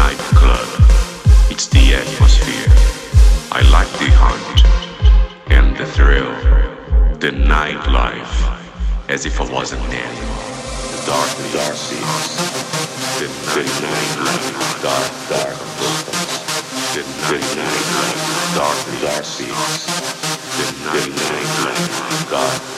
nightclub. It's the atmosphere. I like the hunt and the thrill, the nightlife, as if I wasn't there. The dark, the dark the nightlife, dark, dark the nightlife, dark, dark the nightlife, dark,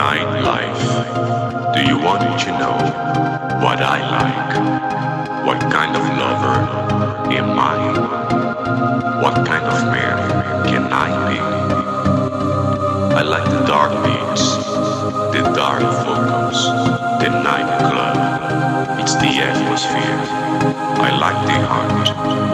Nightlife. Do you want to know what I like? What kind of lover am I? What kind of man can I be? I like the dark beats, the dark vocals, the nightclub. It's the atmosphere. I like the hunt